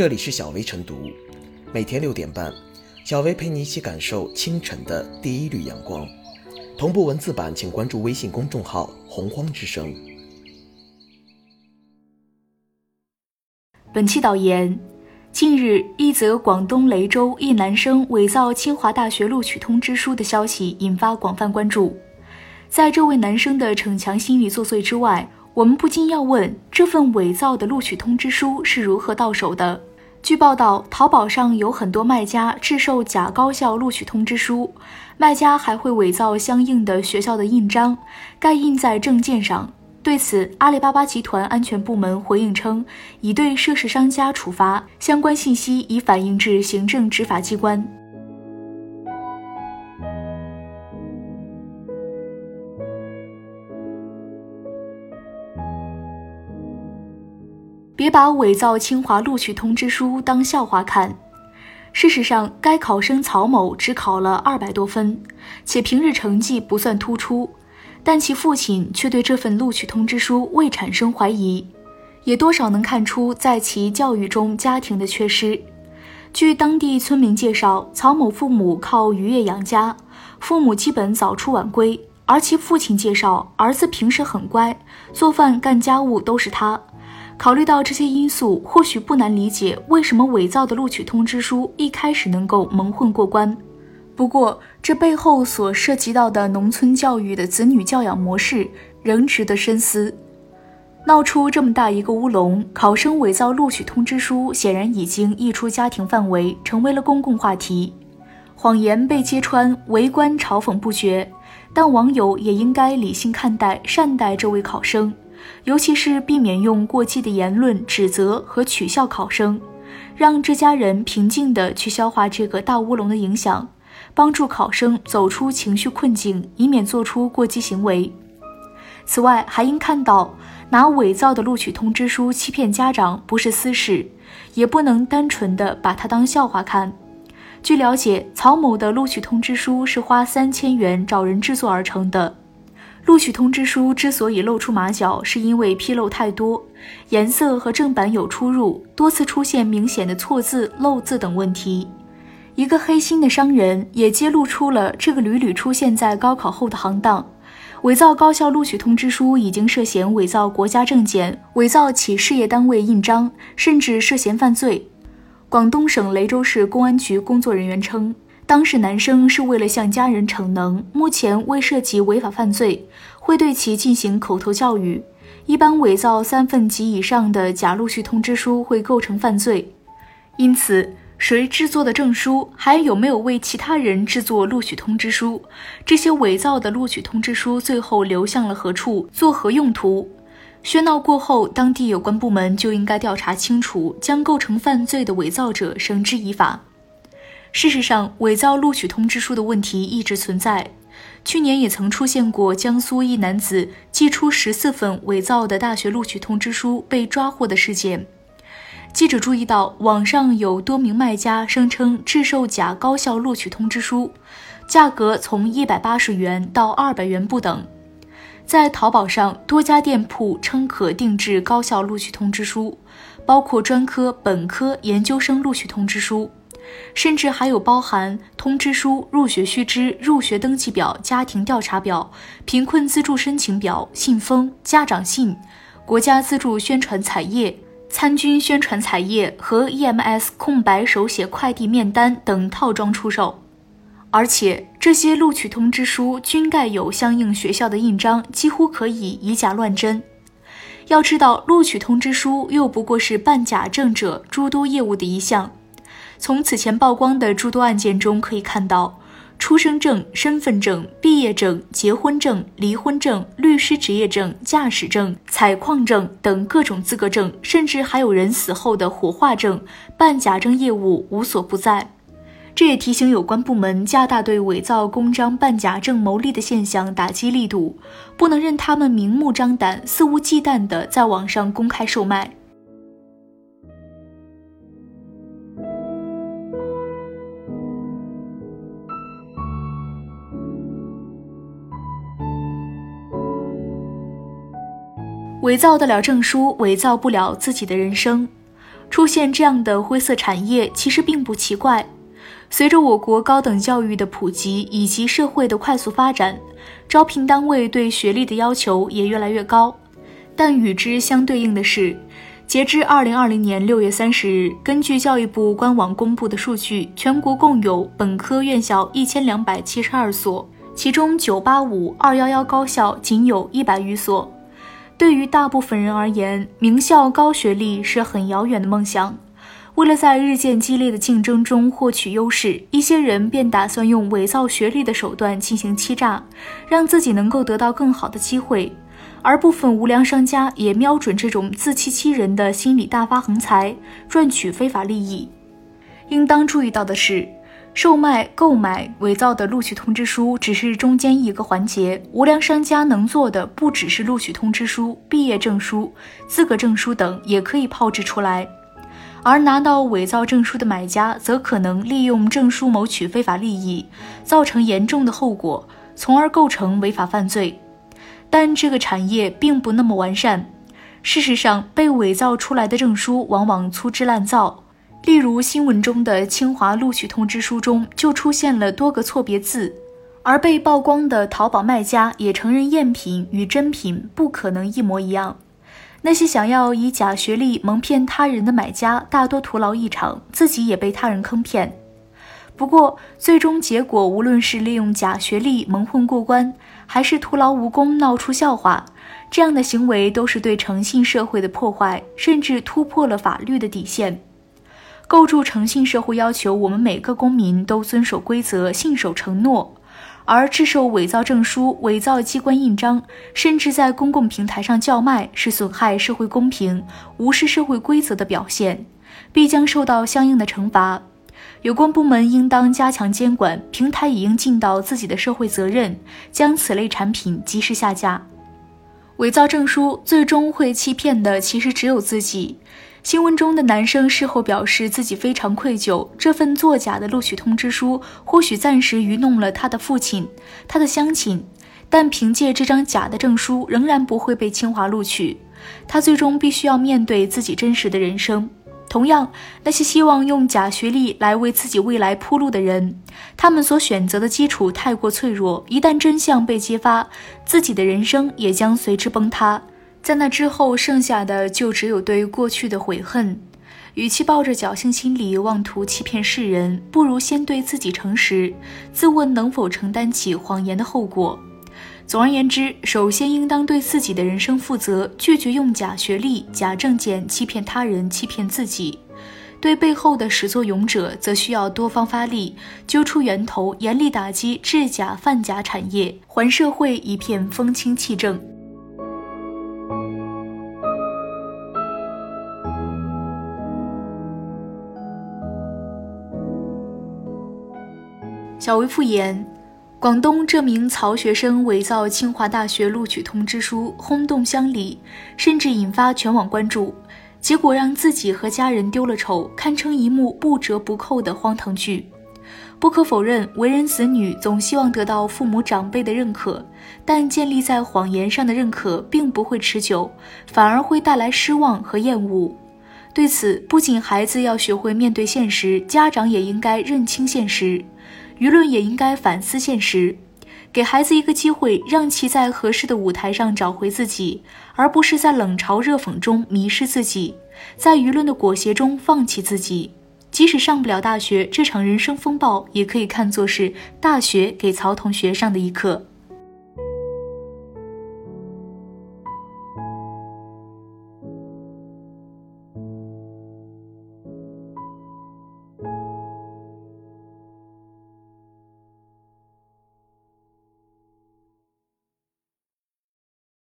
这里是小薇晨读，每天六点半，小薇陪你一起感受清晨的第一缕阳光。同步文字版，请关注微信公众号“洪荒之声”。本期导言：近日，一则广东雷州一男生伪造清华大学录取通知书的消息引发广泛关注。在这位男生的逞强心理作祟之外，我们不禁要问：这份伪造的录取通知书是如何到手的？据报道，淘宝上有很多卖家制售假高校录取通知书，卖家还会伪造相应的学校的印章，盖印在证件上。对此，阿里巴巴集团安全部门回应称，已对涉事商家处罚，相关信息已反映至行政执法机关。别把伪造清华录取通知书当笑话看。事实上，该考生曹某只考了二百多分，且平日成绩不算突出。但其父亲却对这份录取通知书未产生怀疑，也多少能看出在其教育中家庭的缺失。据当地村民介绍，曹某父母靠渔业养家，父母基本早出晚归，而其父亲介绍，儿子平时很乖，做饭干家务都是他。考虑到这些因素，或许不难理解为什么伪造的录取通知书一开始能够蒙混过关。不过，这背后所涉及到的农村教育的子女教养模式仍值得深思。闹出这么大一个乌龙，考生伪造录取通知书显然已经溢出家庭范围，成为了公共话题。谎言被揭穿，围观嘲讽不绝，但网友也应该理性看待、善待这位考生，尤其是避免用过激的言论指责和取笑考生，让这家人平静地去消化这个大乌龙的影响。帮助考生走出情绪困境，以免做出过激行为。此外，还应看到拿伪造的录取通知书欺骗家长不是私事，也不能单纯的把它当笑话看。据了解，曹某的录取通知书是花三千元找人制作而成的。录取通知书之所以露出马脚，是因为纰漏太多，颜色和正版有出入，多次出现明显的错字、漏字等问题。一个黑心的商人也揭露出了这个屡屡出现在高考后的行当：伪造高校录取通知书，已经涉嫌伪造国家证件、伪造企事业单位印章，甚至涉嫌犯罪。广东省雷州市公安局工作人员称，当事男生是为了向家人逞能，目前未涉及违法犯罪，会对其进行口头教育。一般伪造三份及以上的假录取通知书会构成犯罪，因此。谁制作的证书，还有没有为其他人制作录取通知书？这些伪造的录取通知书最后流向了何处，作何用途？喧闹过后，当地有关部门就应该调查清楚，将构成犯罪的伪造者绳之以法。事实上，伪造录取通知书的问题一直存在。去年也曾出现过江苏一男子寄出十四份伪造的大学录取通知书被抓获的事件。记者注意到，网上有多名卖家声称制售假高校录取通知书，价格从一百八十元到二百元不等。在淘宝上，多家店铺称可定制高校录取通知书，包括专科、本科、研究生录取通知书，甚至还有包含通知书、入学须知、入学登记表、家庭调查表、贫困资助申请表、信封、家长信、国家资助宣传彩页。参军宣传彩页和 EMS 空白手写快递面单等套装出售，而且这些录取通知书均盖有相应学校的印章，几乎可以以假乱真。要知道，录取通知书又不过是办假证者诸多业务的一项。从此前曝光的诸多案件中可以看到。出生证、身份证、毕业证、结婚证、离婚证、律师执业证、驾驶证、采矿证等各种资格证，甚至还有人死后的火化证，办假证业务无所不在。这也提醒有关部门加大对伪造公章、办假证牟利的现象打击力度，不能任他们明目张胆、肆无忌惮地在网上公开售卖。伪造得了证书，伪造不了自己的人生。出现这样的灰色产业其实并不奇怪。随着我国高等教育的普及以及社会的快速发展，招聘单位对学历的要求也越来越高。但与之相对应的是，截至二零二零年六月三十日，根据教育部官网公布的数据，全国共有本科院校一千两百七十二所，其中九八五、二幺幺高校仅有一百余所。对于大部分人而言，名校高学历是很遥远的梦想。为了在日渐激烈的竞争中获取优势，一些人便打算用伪造学历的手段进行欺诈，让自己能够得到更好的机会。而部分无良商家也瞄准这种自欺欺人的心理，大发横财，赚取非法利益。应当注意到的是，售卖、购买伪造的录取通知书只是中间一个环节，无良商家能做的不只是录取通知书、毕业证书、资格证书等，也可以炮制出来。而拿到伪造证书的买家，则可能利用证书谋取非法利益，造成严重的后果，从而构成违法犯罪。但这个产业并不那么完善。事实上，被伪造出来的证书往往粗制滥造，例如新闻中的清华录取通知书中就出现了多个错别字，而被曝光的淘宝卖家也承认赝品与真品不可能一模一样。那些想要以假学历蒙骗他人的买家，大多徒劳一场，自己也被他人坑骗。不过，最终结果无论是利用假学历蒙混过关，还是徒劳无功闹出笑话，这样的行为都是对诚信社会的破坏，甚至突破了法律的底线。构筑诚信社会要求我们每个公民都遵守规则，信守承诺。而制售伪造证书、伪造机关印章，甚至在公共平台上叫卖，是损害社会公平、无视社会规则的表现，必将受到相应的惩罚。有关部门应当加强监管，平台也应尽到自己的社会责任，将此类产品及时下架。伪造证书最终会欺骗的，其实只有自己。新闻中的男生事后表示自己非常愧疚，这份作假的录取通知书或许暂时愚弄了他的父亲、他的乡亲，但凭借这张假的证书，仍然不会被清华录取。他最终必须要面对自己真实的人生。同样，那些希望用假学历来为自己未来铺路的人，他们所选择的基础太过脆弱，一旦真相被揭发，自己的人生也将随之崩塌。在那之后，剩下的就只有对过去的悔恨。与其抱着侥幸心理妄图欺骗世人，不如先对自己诚实，自问能否承担起谎言的后果。总而言之，首先应当对自己的人生负责，拒绝用假学历、假证件欺骗他人、欺骗自己。对背后的始作俑者，则需要多方发力，揪出源头，严厉打击制假贩假产业，还社会一片风清气正。小薇复言，广东这名曹学生伪造清华大学录取通知书，轰动乡里，甚至引发全网关注，结果让自己和家人丢了丑，堪称一幕不折不扣的荒唐剧。不可否认，为人子女总希望得到父母长辈的认可，但建立在谎言上的认可并不会持久，反而会带来失望和厌恶。对此，不仅孩子要学会面对现实，家长也应该认清现实。舆论也应该反思现实，给孩子一个机会，让其在合适的舞台上找回自己，而不是在冷嘲热讽中迷失自己，在舆论的裹挟中放弃自己。即使上不了大学，这场人生风暴也可以看作是大学给曹同学上的一课。